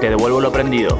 Te devuelvo lo aprendido.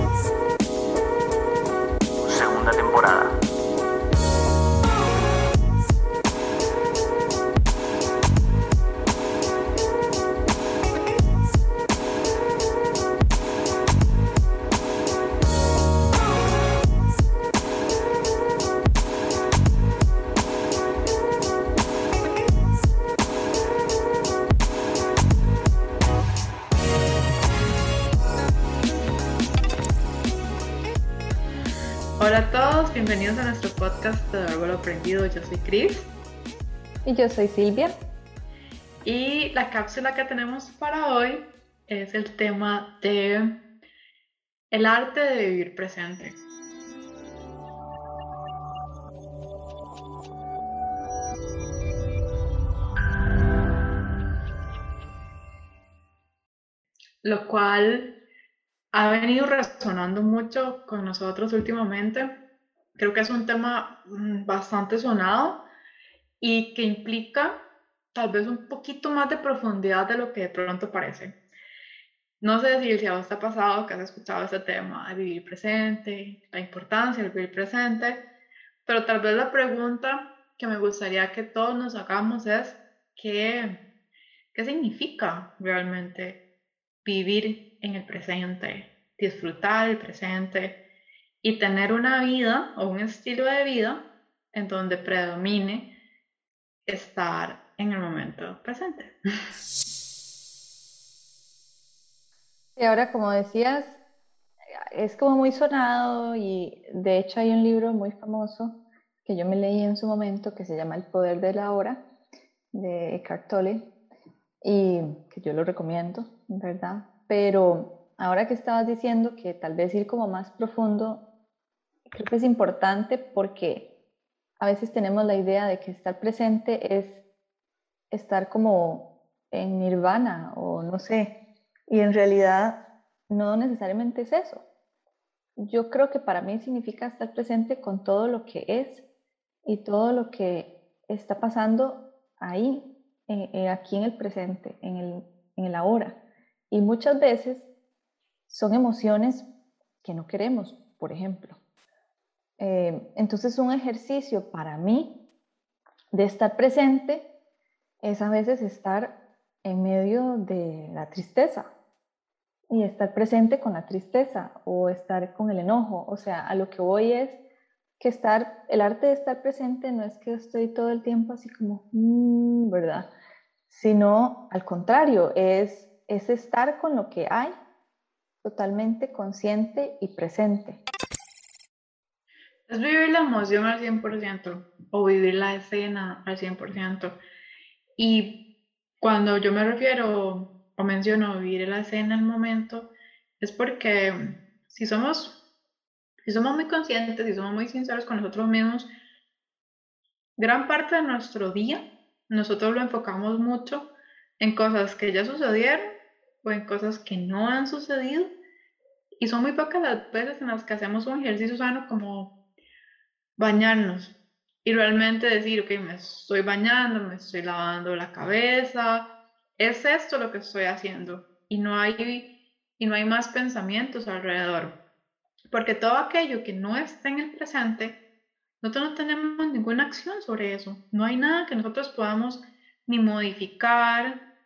Aprendido. Yo soy Cris. Y yo soy Silvia. Y la cápsula que tenemos para hoy es el tema de el arte de vivir presente. Lo cual ha venido resonando mucho con nosotros últimamente. Creo que es un tema mm, bastante sonado y que implica tal vez un poquito más de profundidad de lo que de pronto parece. No sé si a vos te ha pasado que has escuchado este tema de vivir presente, la importancia de vivir presente, pero tal vez la pregunta que me gustaría que todos nos hagamos es ¿qué, qué significa realmente vivir en el presente, disfrutar el presente y tener una vida o un estilo de vida en donde predomine estar en el momento presente. Y ahora, como decías, es como muy sonado y de hecho hay un libro muy famoso que yo me leí en su momento que se llama El poder de la hora de Eckhart Tolle y que yo lo recomiendo, ¿verdad? Pero ahora que estabas diciendo que tal vez ir como más profundo, creo que es importante porque a veces tenemos la idea de que estar presente es estar como en nirvana o no sé, y en realidad no necesariamente es eso. Yo creo que para mí significa estar presente con todo lo que es y todo lo que está pasando ahí, eh, eh, aquí en el presente, en el, en el ahora. Y muchas veces son emociones que no queremos, por ejemplo. Eh, entonces un ejercicio para mí de estar presente es a veces estar en medio de la tristeza y estar presente con la tristeza o estar con el enojo. O sea, a lo que voy es que estar, el arte de estar presente no es que estoy todo el tiempo así como, mm", ¿verdad? Sino al contrario, es es estar con lo que hay, totalmente consciente y presente. Es vivir la emoción al 100% o vivir la escena al 100%. Y cuando yo me refiero o menciono vivir la escena al momento, es porque si somos, si somos muy conscientes, si somos muy sinceros con nosotros mismos, gran parte de nuestro día nosotros lo enfocamos mucho en cosas que ya sucedieron o en cosas que no han sucedido. Y son muy pocas las veces en las que hacemos un ejercicio sano como bañarnos y realmente decir, ok, me estoy bañando, me estoy lavando la cabeza, es esto lo que estoy haciendo y no hay, y no hay más pensamientos alrededor. Porque todo aquello que no está en el presente, nosotros no tenemos ninguna acción sobre eso. No hay nada que nosotros podamos ni modificar,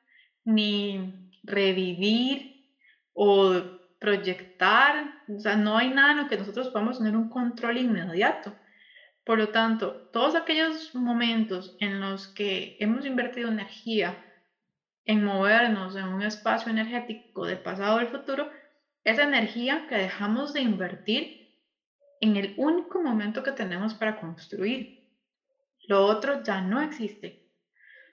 ni revivir o proyectar, o sea, no hay nada en lo que nosotros podamos tener un control inmediato. Por lo tanto, todos aquellos momentos en los que hemos invertido energía en movernos en un espacio energético del pasado del futuro, esa energía que dejamos de invertir en el único momento que tenemos para construir. Lo otro ya no existe,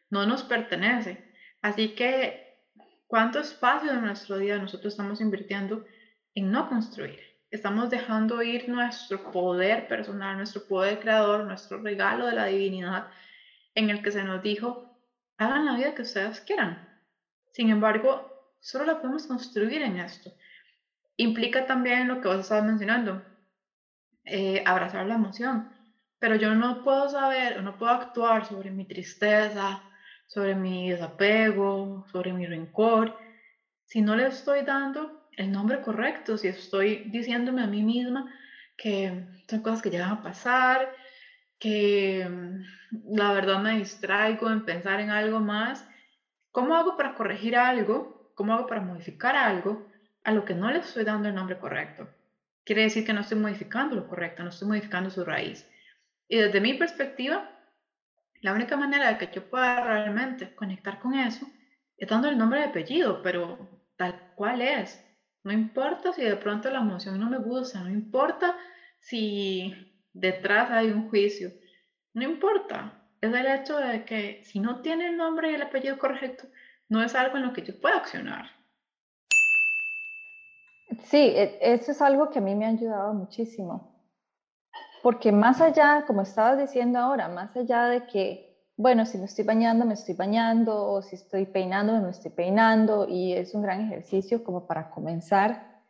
no nos pertenece. Así que ¿Cuánto espacio de nuestro día nosotros estamos invirtiendo en no construir? Estamos dejando ir nuestro poder personal, nuestro poder creador, nuestro regalo de la divinidad en el que se nos dijo, hagan la vida que ustedes quieran. Sin embargo, solo la podemos construir en esto. Implica también lo que vos estabas mencionando, eh, abrazar la emoción. Pero yo no puedo saber, no puedo actuar sobre mi tristeza, sobre mi desapego, sobre mi rencor, si no le estoy dando el nombre correcto, si estoy diciéndome a mí misma que son cosas que ya van a pasar, que mm, la verdad me distraigo en pensar en algo más. ¿Cómo hago para corregir algo? ¿Cómo hago para modificar algo a lo que no le estoy dando el nombre correcto? Quiere decir que no estoy modificando lo correcto, no estoy modificando su raíz. Y desde mi perspectiva, la única manera de que yo pueda realmente conectar con eso es dando el nombre de apellido, pero tal cual es. No importa si de pronto la emoción no me gusta, no importa si detrás hay un juicio, no importa. Es el hecho de que si no tiene el nombre y el apellido correcto, no es algo en lo que yo pueda accionar. Sí, e, eso es algo que a mí me ha ayudado muchísimo. Porque más allá, como estabas diciendo ahora, más allá de que, bueno, si me estoy bañando, me estoy bañando, o si estoy peinando, me estoy peinando, y es un gran ejercicio como para comenzar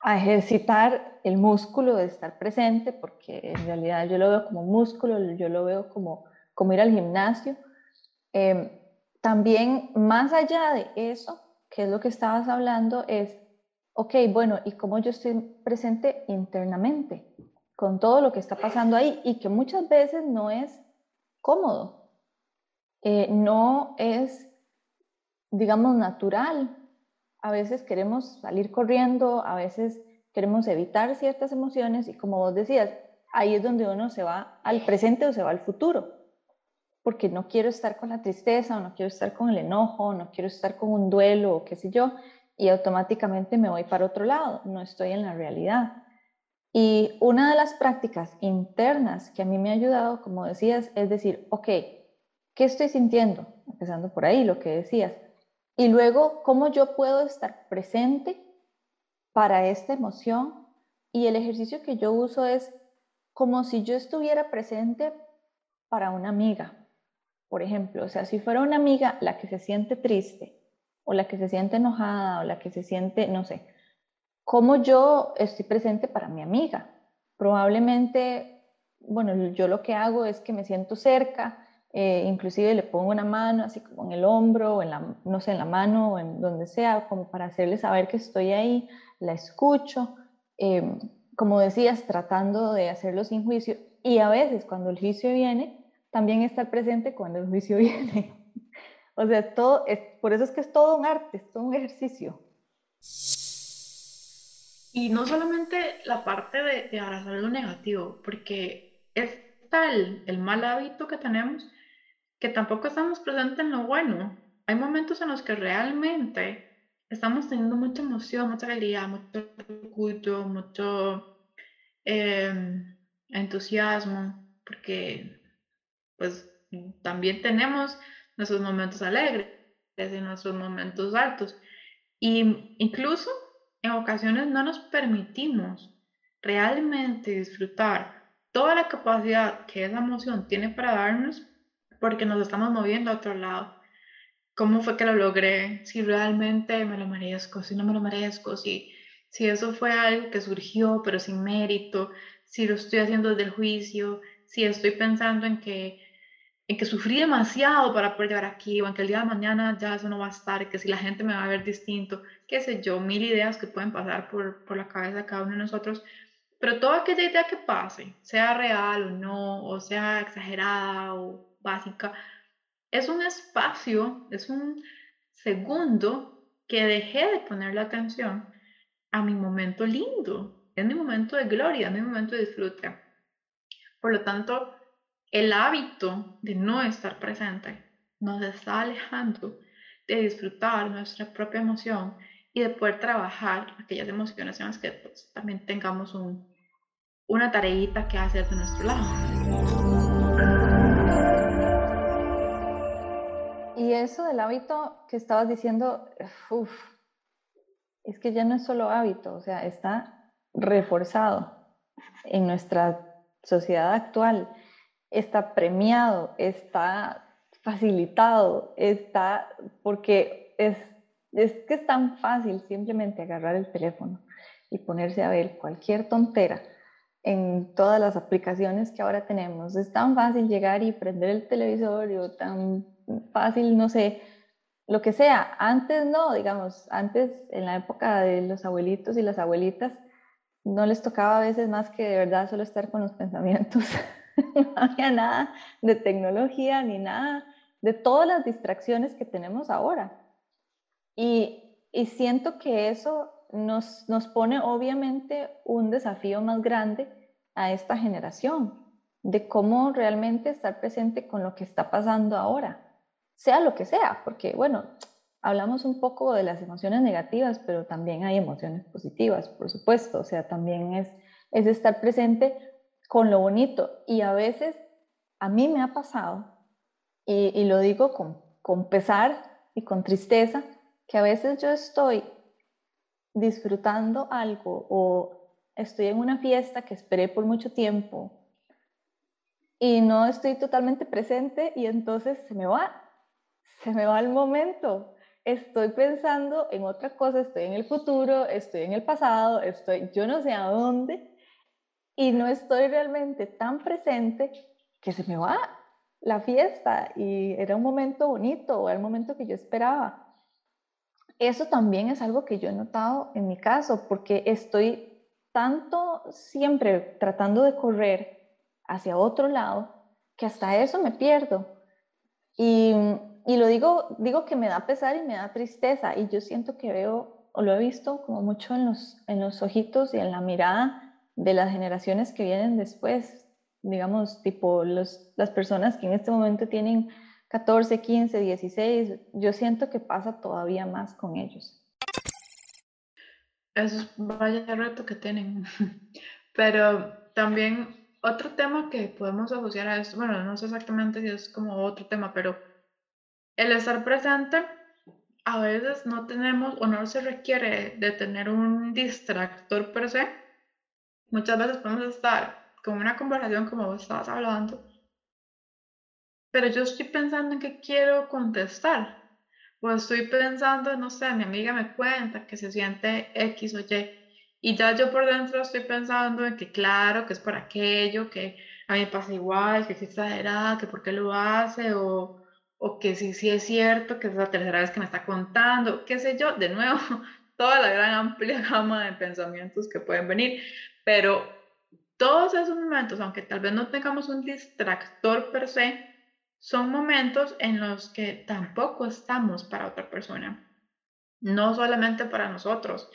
a ejercitar el músculo de estar presente, porque en realidad yo lo veo como músculo, yo lo veo como, como ir al gimnasio. Em, también, más allá de eso, que es lo que estabas hablando, es, ok, bueno, ¿y cómo yo estoy presente internamente con todo lo que está pasando ahí? Y que muchas veces no es cómodo, eh, no es, digamos, natural a veces queremos salir corriendo, a veces queremos evitar ciertas emociones y como vos decías, ahí es donde uno se va al presente o se va al futuro, porque no quiero estar con la tristeza o no quiero estar con el enojo, o no quiero estar con un duelo o qué sé yo, y automáticamente me voy para otro lado, no estoy en la realidad. Y una de las prácticas internas que a mí me ha ayudado, como decías, es decir, ok, ¿qué estoy sintiendo? Empezando por ahí, lo que decías y luego, ¿cómo yo puedo estar presente para esta emoción? Y el ejercicio que yo uso es como si yo estuviera presente para una amiga, por ejemplo. O sea, si fuera una amiga la que se siente triste o la que se siente enojada o la que se siente, no sé, ¿cómo yo estoy presente para mi amiga? Probablemente, bueno, yo lo que hago es que me siento cerca, eh, inclusive le pongo una mano así como en el hombro o en la, no sé, en la mano o en donde sea, como para hacerle saber que estoy ahí, la escucho, em, como decías, tratando de hacerlo sin juicio y a veces cuando el juicio viene, también estar presente cuando el juicio viene. o sea, todo, es, por eso es que es todo un arte, es todo un ejercicio. Y no solamente la parte de, de abrazar lo negativo, porque es tal el mal hábito que tenemos que tampoco estamos presentes en lo bueno. Hay momentos en los que realmente estamos teniendo mucha emoción, mucha alegría, mucho orgullo, mucho em, entusiasmo, porque pues también tenemos nuestros momentos alegres y nuestros momentos altos. Y incluso en ocasiones no nos permitimos realmente disfrutar toda la capacidad que esa emoción tiene para darnos porque nos estamos moviendo a otro lado. ¿Cómo fue que lo logré? Si realmente me lo merezco, si no me lo merezco, si, si eso fue algo que surgió pero sin mérito, si lo estoy haciendo desde el juicio, si estoy pensando en que, en que sufrí demasiado para poder llegar aquí, o en que el día de mañana ya eso no va a estar, que si la gente me va a ver distinto, qué sé yo, mil ideas que pueden pasar por, por la cabeza de cada uno de nosotros, pero toda aquella idea que pase, sea real o no, o sea exagerada o básica, es un espacio, es un segundo que dejé de poner la atención a mi momento lindo, es mi momento de gloria, es mi momento de disfrute. Por lo tanto, el hábito de no estar presente nos está alejando de disfrutar nuestra propia emoción y de poder trabajar aquellas emociones en las que pues, también tengamos un, una tareita que hacer de nuestro lado. Del hábito que estabas diciendo, es que ya no es solo hábito, o sea, está reforzado en nuestra sociedad actual, está premiado, está facilitado, está, porque es, es que es tan fácil simplemente agarrar el teléfono y ponerse a ver cualquier tontera en todas las aplicaciones que ahora tenemos. Es tan fácil llegar y prender el televisor o tan fácil, no sé, lo que sea. Antes no, digamos, antes en la época de los abuelitos y las abuelitas, no les tocaba a veces más que de verdad solo estar con los pensamientos. no había nada de tecnología ni nada de todas las distracciones que tenemos ahora. Y, y siento que eso nos, nos pone obviamente un desafío más grande a esta generación, de cómo realmente estar presente con lo que está pasando ahora sea lo que sea, porque bueno, hablamos un poco de las emociones negativas, pero también hay emociones positivas, por supuesto, o sea, también es, es estar presente con lo bonito. Y a veces a mí me ha pasado, y, lo digo con, con pesar y con tristeza, que a veces yo estoy disfrutando algo o estoy en una fiesta que esperé por mucho tiempo y no estoy totalmente presente y entonces se me va se me va el momento. Estoy pensando en otra cosa, estoy en el futuro, estoy en el pasado, estoy yo no sé a dónde y no estoy realmente tan presente que se me va la fiesta y era un momento bonito o era un momento que yo esperaba. Eso también es algo que yo he notado en mi caso porque estoy tanto siempre tratando de correr hacia otro lado que hasta eso me pierdo. Y y lo digo, digo que me da pesar y me da tristeza y yo siento que veo, o lo he visto como mucho en los, en los ojitos y en la mirada de las generaciones que vienen después, digamos, tipo los, las personas que en este momento tienen 14, 15, 16, yo siento que pasa todavía más con ellos. Eso es vaya reto que tienen. Pero también otro tema que podemos asociar a esto, bueno, no sé exactamente si es como otro tema, pero el estar presente a veces no tenemos o no se requiere de tener un distractor per se. Muchas veces podemos estar con una conversación como vos estabas hablando, pero yo estoy pensando en qué quiero contestar. O estoy pensando, no sé, mi amiga me cuenta que se siente X o Y. Y ya yo por dentro estoy pensando en que claro, que es por aquello, que a mí me pasa igual, que es exagerada, que por qué lo hace, o, o que sí, sí es cierto, que es la tercera vez que me está contando, qué sé yo, de nuevo, toda la gran amplia gama de pensamientos que pueden venir, pero todos esos momentos, aunque tal vez no tengamos un distractor per se, son momentos en los que tampoco estamos para otra persona, no solamente para nosotros,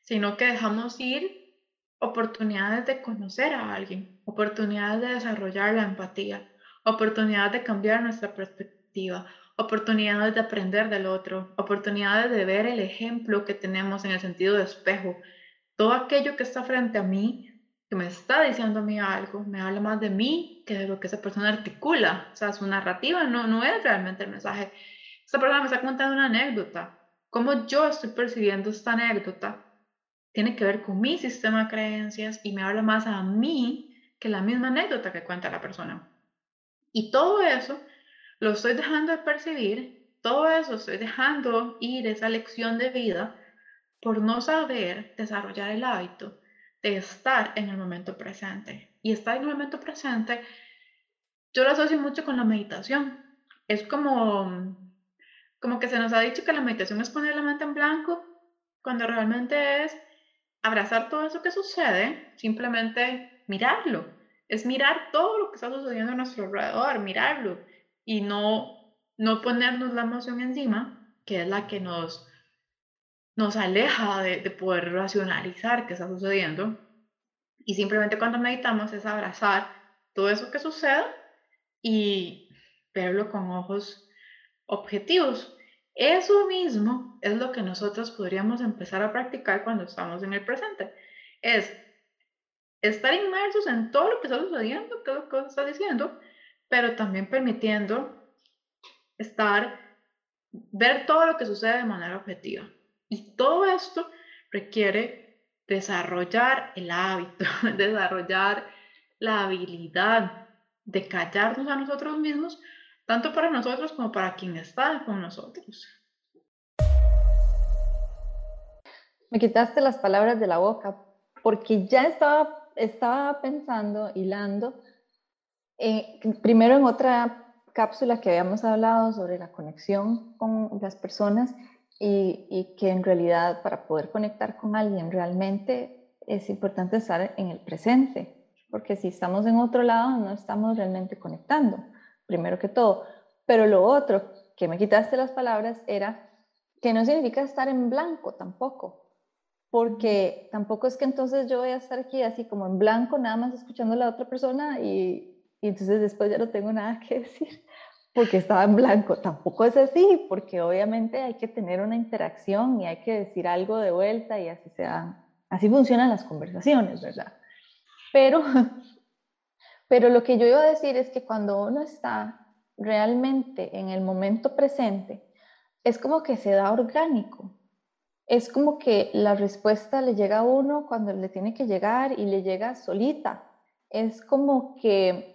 sino que dejamos ir oportunidades de conocer a alguien, oportunidades de desarrollar la empatía, oportunidades de cambiar nuestra perspectiva oportunidades de aprender del otro, oportunidades de ver el ejemplo que tenemos en el sentido de espejo. Todo aquello que está frente a mí, que me está diciendo a mí algo, me habla más de mí que de lo que esa persona articula. O sea, su narrativa no, no es realmente el mensaje. Esta persona me está contando una anécdota. Cómo yo estoy percibiendo esta anécdota tiene que ver con mi sistema de creencias y me habla más a mí que la misma anécdota que cuenta la persona. Y todo eso lo estoy dejando de percibir, todo eso estoy dejando ir esa lección de vida por no saber desarrollar el hábito de estar en el momento presente. Y estar en el momento presente, yo lo asocio mucho con la meditación. Es como, como que se nos ha dicho que la meditación es poner la mente en blanco, cuando realmente es abrazar todo eso que sucede, simplemente mirarlo. Es mirar todo lo que está sucediendo a nuestro alrededor, mirarlo y no, no ponernos la emoción encima, que es la que nos, nos aleja de, de poder racionalizar qué está sucediendo. Y simplemente cuando meditamos es abrazar todo eso que sucede y verlo con ojos objetivos. Eso mismo es lo que nosotros podríamos empezar a practicar cuando estamos en el presente. Es estar inmersos en todo lo que está sucediendo, todo lo que está diciendo, pero también permitiendo estar, ver todo lo que sucede de manera objetiva. Y todo esto requiere desarrollar el hábito, desarrollar la habilidad de callarnos a nosotros mismos, tanto para nosotros como para quien está con nosotros. Me quitaste las palabras de la boca porque ya estaba, estaba pensando, hilando, primero en otra cápsula que habíamos hablado sobre la conexión con las personas y, y, que en realidad para poder conectar con alguien realmente es importante estar en el presente, porque si estamos en otro lado no estamos realmente conectando, primero que todo. Pero lo otro que me quitaste las palabras era que no significa estar en blanco tampoco, porque tampoco es que entonces yo voy a estar aquí así como en blanco, nada más escuchando a la otra persona y, y entonces después ya no tengo nada que decir porque estaba en blanco. Tampoco es así, porque obviamente hay que tener una interacción y hay que decir algo de vuelta y así se así funcionan las conversaciones, ¿verdad? Pero, pero lo que yo iba a decir es que cuando uno está realmente en el momento presente, es como que se da orgánico. Es como que la respuesta le llega a uno cuando le tiene que llegar y le llega solita. Es como que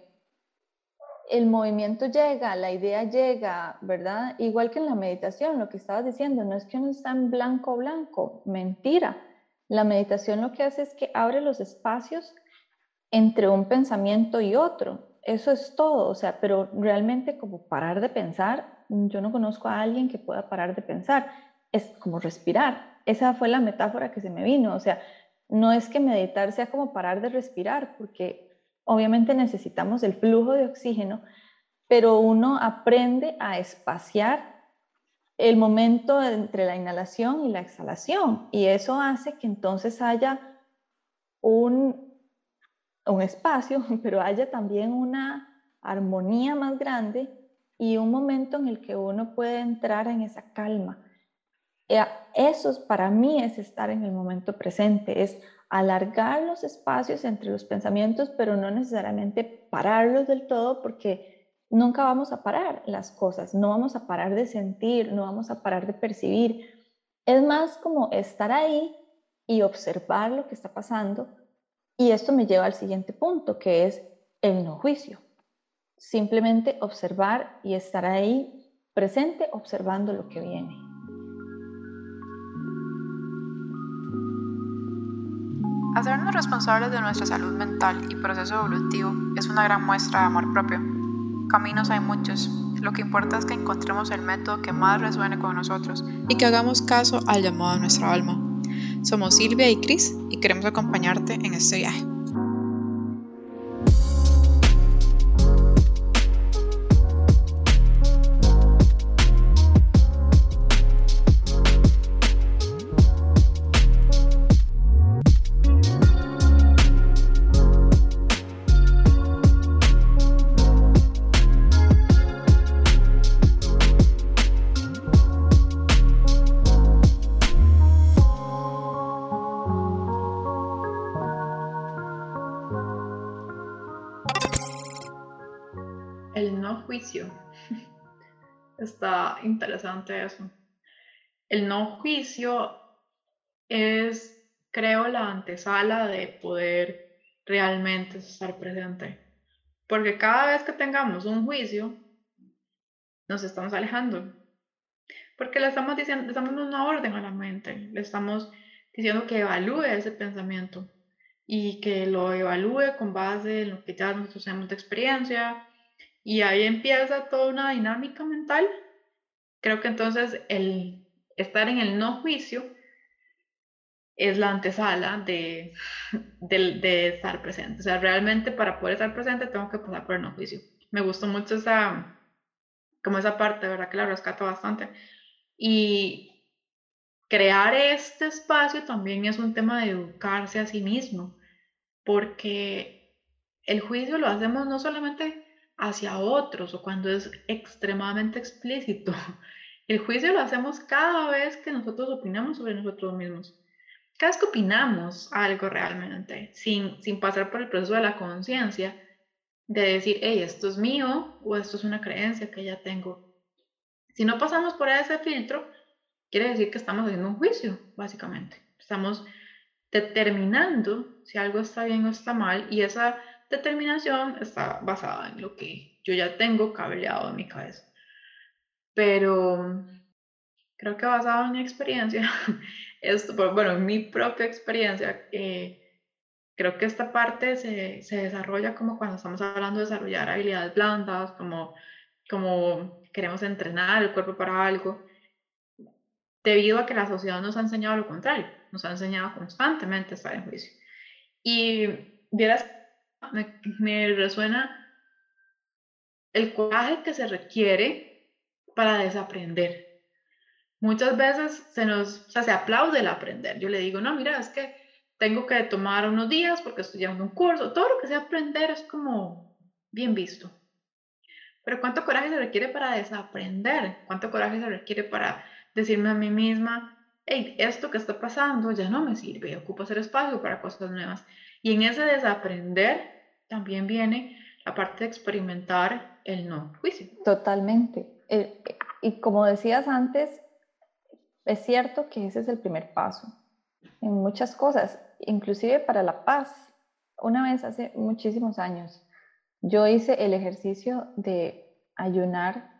el movimiento llega, la idea llega, ¿verdad? Igual que en la meditación, lo que estabas diciendo, no es que uno está en blanco blanco, mentira. La meditación lo que hace es que abre los espacios entre un pensamiento y otro. Eso es todo, o sea, pero realmente como parar de pensar, yo no conozco a alguien que pueda parar de pensar, es como respirar. Esa fue la metáfora que se me vino, o sea, no es que meditar sea como parar de respirar, porque obviamente necesitamos el flujo de oxígeno, pero uno aprende a espaciar el momento entre la inhalación y la exhalación y eso hace que entonces haya un, un espacio, pero haya también una armonía más grande y un momento en el que uno puede entrar en esa calma. Eh, eso para mí es estar en el momento presente, es alargar los espacios entre los pensamientos, pero no necesariamente pararlos del todo porque nunca vamos a parar las cosas, no vamos a parar de sentir, no vamos a parar de percibir. Es más como estar ahí y observar lo que está pasando. Y esto me lleva al siguiente punto, que es el no juicio. Simplemente observar y estar ahí presente observando lo que viene. Hacernos responsables de nuestra salud mental y proceso evolutivo es una gran muestra de amor propio. Caminos hay muchos, lo que importa es que encontremos el método que más resuene con nosotros y que hagamos caso al llamado de nuestra alma. Somos Silvia y Cris y queremos acompañarte en este viaje. Está interesante eso. El no juicio es, creo, la antesala de poder realmente estar presente. Porque cada vez que tengamos un juicio, nos estamos alejando. Porque le estamos diciendo, le estamos dando una orden a la mente, le estamos diciendo que evalúe ese pensamiento y que lo evalúe con base en lo que ya nosotros tenemos de experiencia, y ahí empieza toda una dinámica mental. Creo que entonces el estar en el no juicio es la antesala de, de, estar presente. O sea, realmente para poder estar presente tengo que pasar por el no juicio. Me gustó mucho esa, como esa parte, ¿verdad? Que la rescato bastante. Y crear este espacio también es un tema de educarse a sí mismo, porque el juicio lo hacemos no solamente hacia otros o cuando es extremadamente explícito. El juicio lo hacemos cada vez que nosotros opinamos sobre nosotros mismos. Cada vez que opinamos algo realmente, sin, sin pasar por el proceso de la conciencia, de decir, hey, esto es mío o esto es una creencia que ya tengo. Si no pasamos por ese filtro, quiere decir que estamos haciendo un juicio, básicamente. Estamos determinando si algo está bien o está mal y esa determinación está basada en lo que yo ya tengo cableado en mi cabeza. Pero creo que basado en mi experiencia, esto, bueno, en mi propia experiencia, eh, creo que esta parte se, se, desarrolla como cuando estamos hablando de desarrollar habilidades blandas, como como queremos entrenar el cuerpo para algo, debido a que la sociedad nos ha enseñado lo contrario, nos ha enseñado constantemente a estar en juicio. Y vieras, me, resuena el coraje que se requiere para desaprender. Muchas veces se nos, o sea, se aplaude el aprender. Yo le digo, no, mira, es que tengo que tomar unos días porque estoy llevando un curso. Todo lo que sea aprender es como bien visto. Pero ¿cuánto coraje se requiere para desaprender? ¿Cuánto coraje se requiere para decirme a mí misma, hey, esto que está pasando ya no me sirve, ocupo hacer espacio para cosas nuevas? Y en ese desaprender también viene la parte de experimentar el no juicio. Totalmente. Eh, y como decías antes, es cierto que ese es el primer paso en muchas cosas, inclusive para la paz. Una vez hace muchísimos años, yo hice el ejercicio de ayunar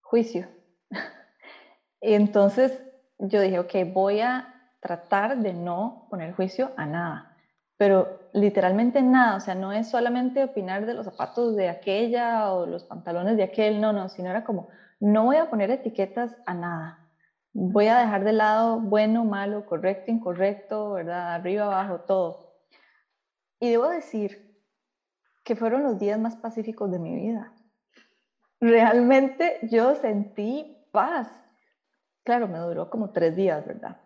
juicio. y entonces yo dije, ok, voy a tratar de no poner juicio a nada, pero literalmente nada, o sea, no es solamente opinar de los zapatos de aquella o los pantalones de aquel, no, no, sino era como, no voy a poner etiquetas a nada. Voy a dejar de lado bueno, malo, correcto, incorrecto, ¿verdad? Arriba, abajo, todo. Y debo decir que fueron los días más pacíficos de mi vida. Realmente yo sentí paz. Claro, me duró como tres días, ¿verdad?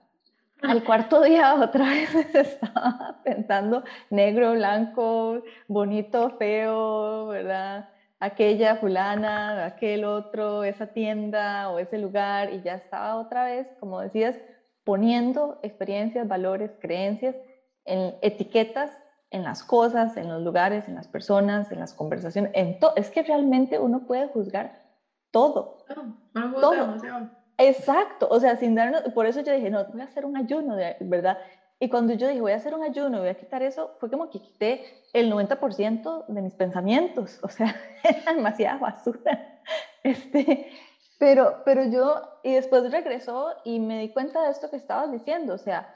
Al cuarto día otra vez estaba pensando negro, blanco, bonito, feo, ¿verdad? Aquella fulana, aquel otro, esa tienda o ese lugar y ya estaba otra vez, como decías, poniendo experiencias, valores, creencias en etiquetas en las cosas, en los lugares, en las personas, en las conversaciones, en todo. Es que realmente uno puede juzgar todo. todo. Exacto, o sea, sin darnos, por eso yo dije, no, voy a hacer un ayuno, ¿verdad? Y cuando yo dije, voy a hacer un ayuno, voy a quitar eso, fue como que quité el 90% de mis pensamientos, o sea, era demasiada basura. Este, pero, pero yo, y después regresó y me di cuenta de esto que estabas diciendo, o sea,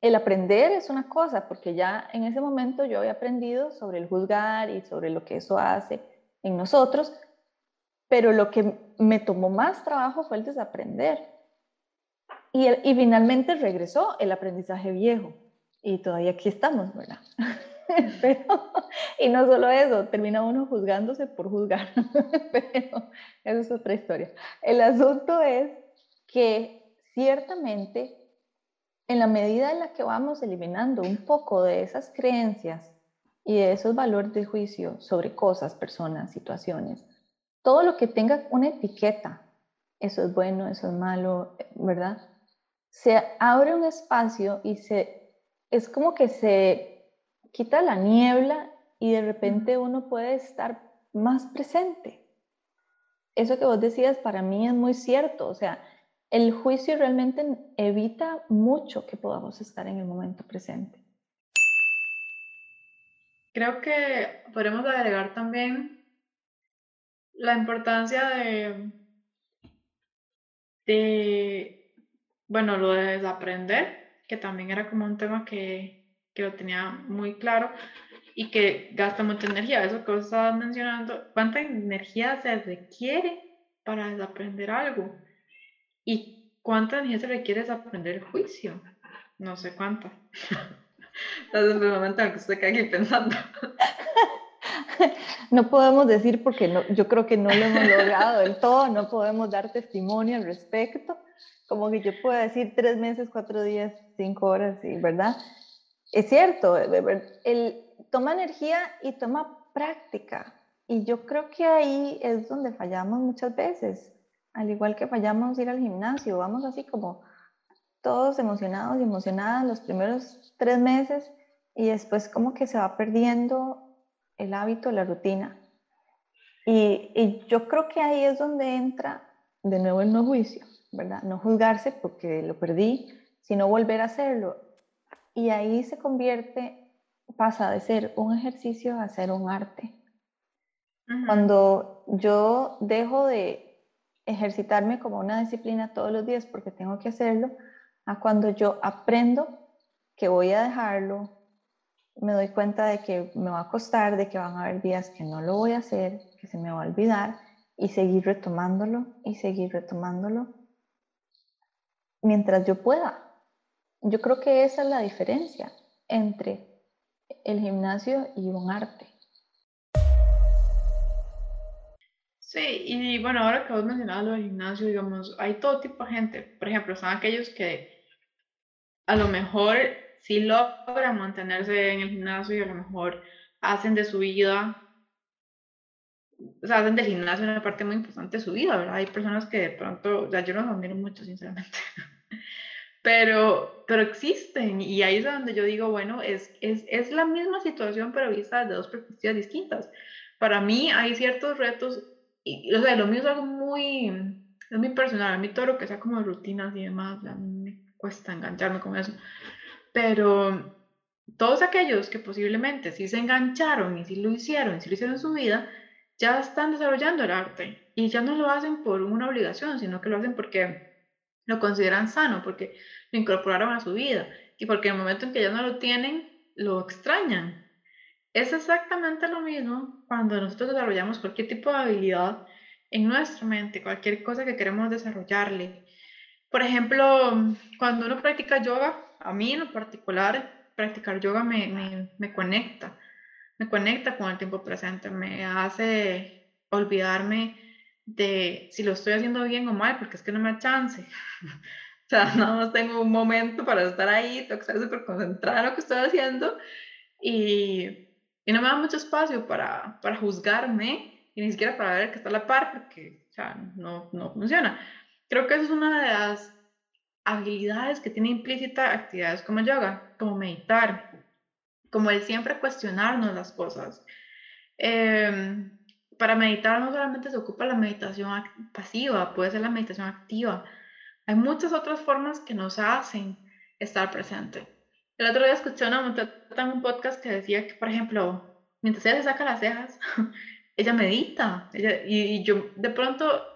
el aprender es una cosa, porque ya en ese momento yo había aprendido sobre el juzgar y sobre lo que eso hace en nosotros, pero lo que me tomó más trabajo fue el desaprender. Y, y finalmente regresó el aprendizaje viejo. Y todavía aquí estamos, ¿verdad? y no solo eso, termina uno juzgándose por juzgar. pero eso es otra historia. El asunto es que ciertamente en la medida en la que vamos eliminando un poco de esas creencias y de esos valores de juicio sobre cosas, personas, situaciones, todo lo que tenga una etiqueta, eso es bueno, eso es malo, ¿verdad? Se abre un espacio y se, es como que se quita la niebla y de repente uno puede estar más presente. Eso que vos decías para mí es muy cierto, o sea, el juicio realmente evita mucho que podamos estar en el momento presente. Creo que podemos agregar también la importancia de, de, bueno, lo de desaprender, que también era como un tema que, que lo tenía muy claro y que gasta mucha energía. Eso que vos estabas mencionando, ¿cuánta energía se requiere para desaprender algo? ¿Y cuánta energía se requiere aprender el juicio? No sé cuánta. Entonces, el momento en que usted cae aquí pensando. No podemos decir porque no, yo creo que no lo hemos logrado del todo, no podemos dar testimonio al respecto. Como que yo puedo decir tres meses, cuatro días, cinco horas, y ¿verdad? Es cierto, el, toma energía y toma práctica. Y yo creo que ahí es donde fallamos muchas veces al igual que fallamos ir al gimnasio, vamos así como todos emocionados y emocionadas los primeros tres meses y después como que se va perdiendo el hábito, la rutina. Y, yo creo que ahí es donde entra de nuevo el no juicio, ¿verdad? No juzgarse porque lo perdí, sino volver a hacerlo. Y ahí se convierte, pasa de ser un ejercicio a ser un arte. Cuando yo dejo de, ejercitarme como una disciplina todos los días porque tengo que hacerlo, a cuando yo aprendo que voy a dejarlo, me doy cuenta de que me va a costar, de que van a haber días que no lo voy a hacer, que se me va a olvidar y seguir retomándolo y seguir retomándolo mientras yo pueda. Yo creo que esa es la diferencia entre el gimnasio y un arte. Sí, y bueno, ahora que vos mencionabas lo del gimnasio, digamos, hay todo tipo de gente. Por ejemplo, son aquellos que a lo mejor sí logran mantenerse en el gimnasio y a lo mejor hacen de su vida, o sea, hacen del gimnasio una parte muy importante de su vida, ¿verdad? Hay personas que de pronto, o sea, yo los admiro mucho, sinceramente, pero, pero existen y ahí es donde yo digo, bueno, es, es, es la misma situación, pero vista desde dos perspectivas distintas. Para mí hay ciertos retos, y, o sea, lo mío es algo muy, es muy personal, a mí todo lo que sea como rutinas y demás, a mí me cuesta engancharme con eso. Pero todos aquellos que posiblemente sí se engancharon y sí lo hicieron, sí lo hicieron en su vida, ya están desarrollando el arte y ya no lo hacen por una obligación, sino que lo hacen porque lo consideran sano, porque lo incorporaron a su vida y porque en el momento en que ya no lo tienen, lo extrañan. Es exactamente lo mismo cuando nosotros desarrollamos cualquier tipo de habilidad en nuestra mente, cualquier cosa que queremos desarrollarle. Por ejemplo, cuando uno practica yoga, a mí en lo particular, practicar yoga me, me, me conecta, me conecta con el tiempo presente, me hace olvidarme de si lo estoy haciendo bien o mal, porque es que no me da chance. o sea, nada más tengo un momento para estar ahí, tengo que estar súper concentrada en lo que estoy haciendo y, y, no me da mucho espacio para, para juzgarme y ni siquiera para ver que está a la par, porque o sea, no, no funciona. Creo que esa es una de las habilidades que tiene implícita actividades como yoga, como meditar, como el siempre cuestionarnos las cosas. Eh, para meditar no solamente se ocupa la meditación pasiva, puede ser la meditación activa. Hay muchas otras formas que nos hacen estar presente. El otro día escuché una en un podcast que decía que, por ejemplo, mientras ella se saca las cejas, ella medita. Ella, y, y, yo de pronto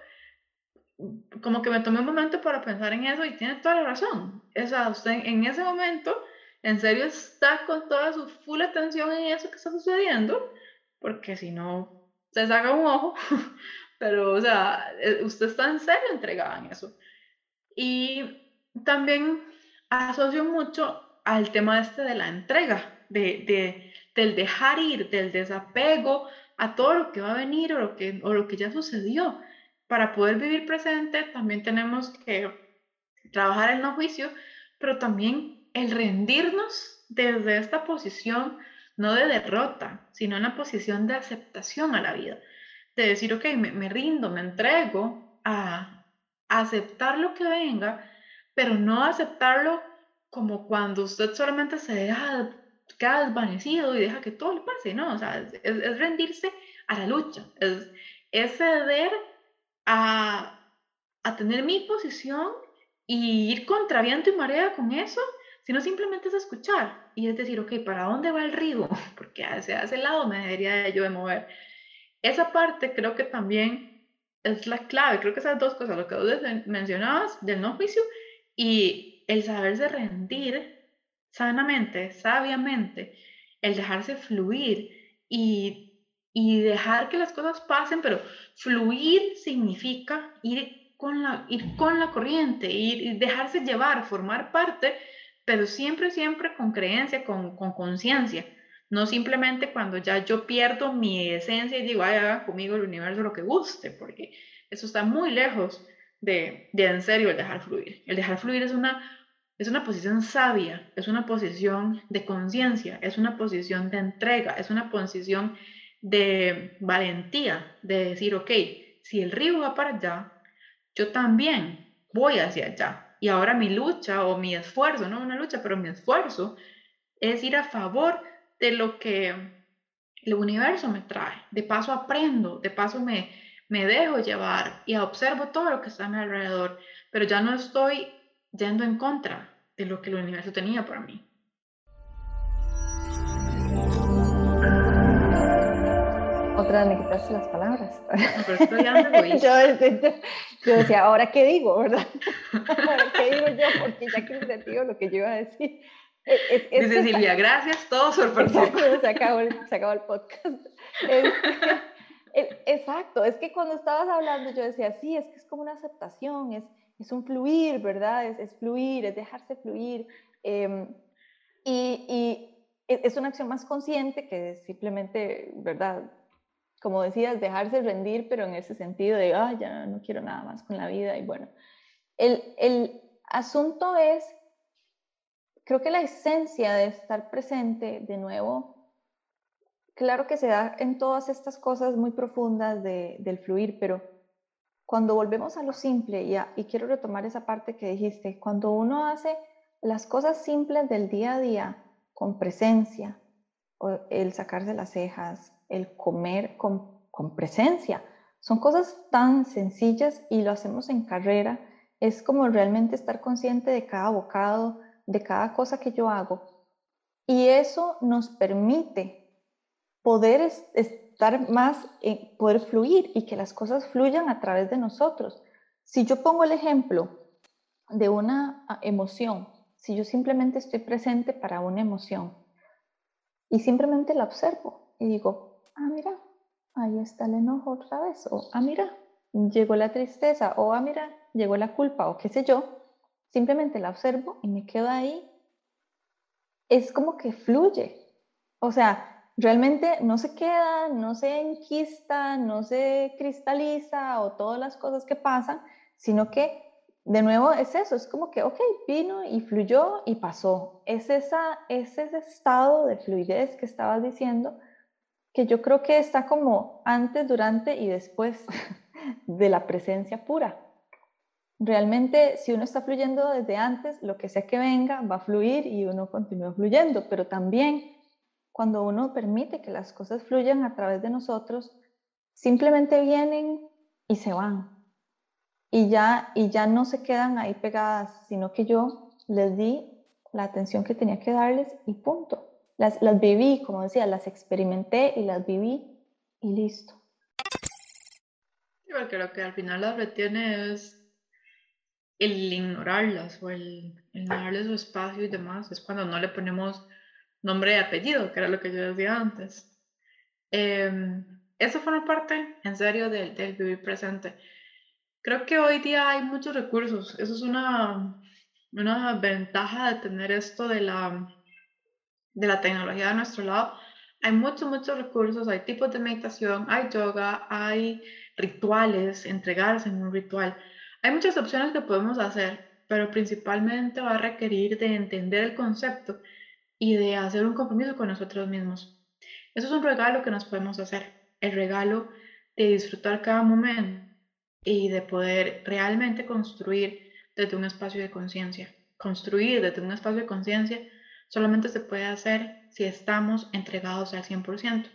como que me tomé un momento para pensar en eso y tiene toda la razón. O sea, usted en ese momento, en serio, está con toda su full atención en eso que está sucediendo, porque si no, se saca un ojo, pero, o sea, eh, usted está en serio entregada en eso. Y también asocio mucho al tema este de la entrega, de, de, del dejar ir, del desapego a todo lo que va a venir o lo que, o lo que ya sucedió para poder vivir presente también tenemos que trabajar el no juicio, pero también el rendirnos desde esta posición, no de derrota, sino en la posición de aceptación a la vida. De decir, ok, me, rindo, me entrego a, aceptar lo que venga, pero no aceptarlo como cuando usted solamente se deja, queda desvanecido y deja que todo le pase, ¿no? O sea, es, rendirse a la lucha, es ceder a, tener mi posición y ir contra viento y marea con eso, sino simplemente es escuchar y es decir, ok, ¿para dónde va el río? Porque hacia ese lado me debería yo de mover. Esa parte creo que también es la clave, creo que esas dos cosas, lo que vos mencionabas del no juicio y el saberse rendir sanamente, sabiamente, el dejarse fluir y y dejar que las cosas pasen, pero fluir significa ir con la, ir con la corriente, ir, dejarse llevar, formar parte, pero siempre, siempre con creencia, con conciencia. no simplemente cuando ya yo pierdo mi esencia y digo, ay, haga conmigo el universo lo que guste, porque eso está muy lejos de, de en serio el dejar fluir. El dejar fluir es una, es una posición sabia, es una posición de conciencia, es una posición de entrega, es una posición de valentía, de decir, ok, si el río va para allá, yo también voy hacia allá. Y ahora mi lucha o mi esfuerzo, no una lucha, pero mi esfuerzo es ir a favor de lo que el universo me trae. De paso aprendo, de paso me, me dejo llevar y observo todo lo que está a mi alrededor, pero ya no estoy yendo en contra de lo que el universo tenía para mí. Otra me quitaste las palabras. yo, decía, ¿ahora qué digo, verdad? ¿Ahora qué digo yo? Porque ya que se digo lo que yo iba a decir. Dice Silvia, gracias, todo por Se acabó, el, se acabó el podcast. exacto, es que cuando estabas hablando yo decía, sí, es que es como una aceptación, es, es un fluir, ¿verdad? Es, es fluir, es dejarse fluir. Em, y, y, e, es una acción más consciente que simplemente, ¿verdad? Como decías, dejarse rendir, pero en ese sentido de, ah, ya no quiero nada más con la vida. Y bueno, el, el asunto es, creo que la esencia de estar presente, de nuevo, claro que se da en todas estas cosas muy profundas de, del fluir, pero cuando volvemos a lo simple, y, y quiero retomar esa parte que dijiste, cuando uno hace las cosas simples del día a día con presencia, el sacarse las cejas, el comer con, con presencia, son cosas tan sencillas y lo hacemos en carrera, es como realmente estar consciente de cada bocado, de cada cosa que yo hago. Y eso nos permite poder estar más, eh, poder fluir y que las cosas fluyan a través de nosotros. Si yo pongo el ejemplo de una ah, emoción, si yo simplemente estoy presente para una emoción y simplemente la observo y digo, ah, mira, ahí está el enojo otra vez, o ah, mira, llegó la tristeza, o ah, mira, llegó la culpa, o qué sé yo, simplemente la observo y me quedo ahí, es como que fluye. O sea, realmente no se queda, no se enquista, no se cristaliza o todas las cosas que pasan, sino que de nuevo es eso, es como que, ok, vino y fluyó y pasó. Es, esa, es ese estado de fluidez que estabas diciendo, que yo creo que está como antes, durante y después de la presencia pura. Realmente, si uno está fluyendo desde antes, lo que sea que venga va a fluir y uno continúa fluyendo, pero también cuando uno permite que las cosas fluyan a través de nosotros, simplemente vienen y se van. Y ya, y ya no se quedan ahí pegadas, sino que yo les di la atención que tenía que darles y punto. Las, las viví, como decía, las experimenté y las viví y listo. Yo creo que al final las retiene es el ignorarlas o el, el darles su espacio y demás. Es cuando no le ponemos nombre y apellido, que era lo que yo decía antes. Eh, eso forma parte, en serio, del, del, vivir presente. Creo que hoy día hay muchos recursos. Eso es una, una ventaja de tener esto de la, de la tecnología a nuestro lado. Hay muchos, muchos recursos, hay tipos de meditación, hay yoga, hay rituales, entregarse en un ritual. Hay muchas opciones que podemos hacer, pero principalmente va a requerir de entender el concepto y de hacer un compromiso con nosotros mismos. Eso es un regalo que nos podemos hacer, el regalo de disfrutar cada momento y de poder realmente construir desde un espacio de conciencia. Construir desde un espacio de conciencia solamente se puede hacer si estamos entregados al 100%.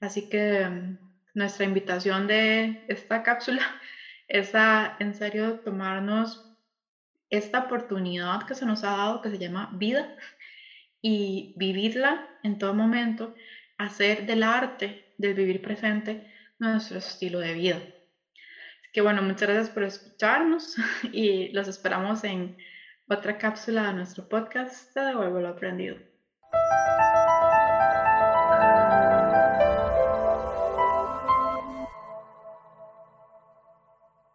Así que mm, nuestra invitación de esta cápsula es a, en serio, tomarnos esta oportunidad que se nos ha dado, que se llama vida, y vivirla en todo momento, hacer del arte, del vivir presente, nuestro estilo de vida. Que bueno, muchas gracias por escucharnos y los esperamos en otra cápsula de nuestro podcast de Devuelvo lo Aprendido.